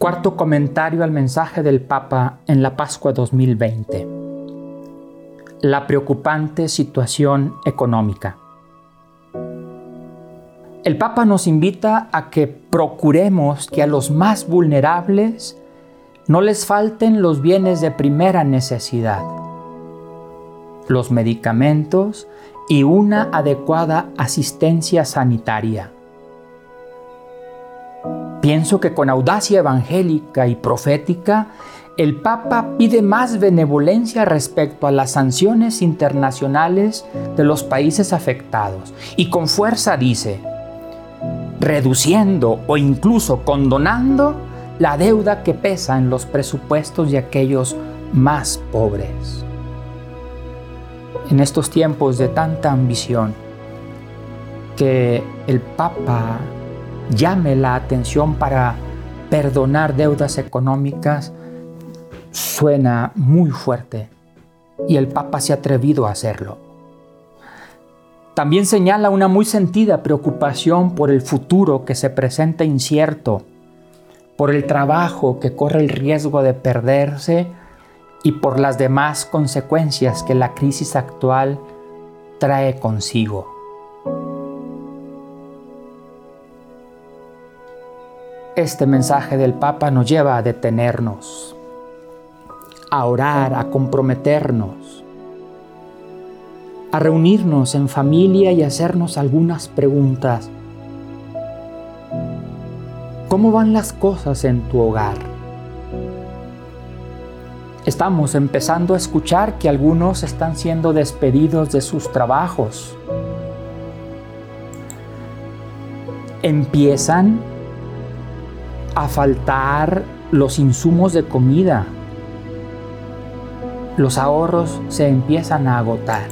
Cuarto comentario al mensaje del Papa en la Pascua 2020. La preocupante situación económica. El Papa nos invita a que procuremos que a los más vulnerables no les falten los bienes de primera necesidad, los medicamentos y una adecuada asistencia sanitaria. Pienso que con audacia evangélica y profética, el Papa pide más benevolencia respecto a las sanciones internacionales de los países afectados y con fuerza dice, reduciendo o incluso condonando la deuda que pesa en los presupuestos de aquellos más pobres. En estos tiempos de tanta ambición, que el Papa llame la atención para perdonar deudas económicas suena muy fuerte y el Papa se ha atrevido a hacerlo. También señala una muy sentida preocupación por el futuro que se presenta incierto, por el trabajo que corre el riesgo de perderse y por las demás consecuencias que la crisis actual trae consigo. Este mensaje del Papa nos lleva a detenernos, a orar, a comprometernos, a reunirnos en familia y hacernos algunas preguntas. ¿Cómo van las cosas en tu hogar? Estamos empezando a escuchar que algunos están siendo despedidos de sus trabajos. Empiezan a faltar los insumos de comida. Los ahorros se empiezan a agotar.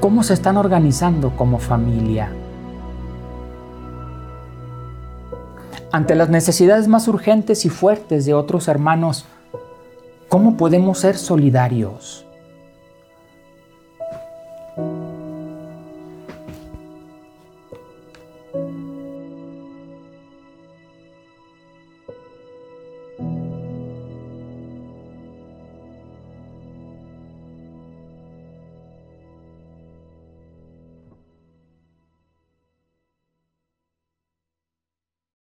¿Cómo se están organizando como familia? Ante las necesidades más urgentes y fuertes de otros hermanos, ¿cómo podemos ser solidarios?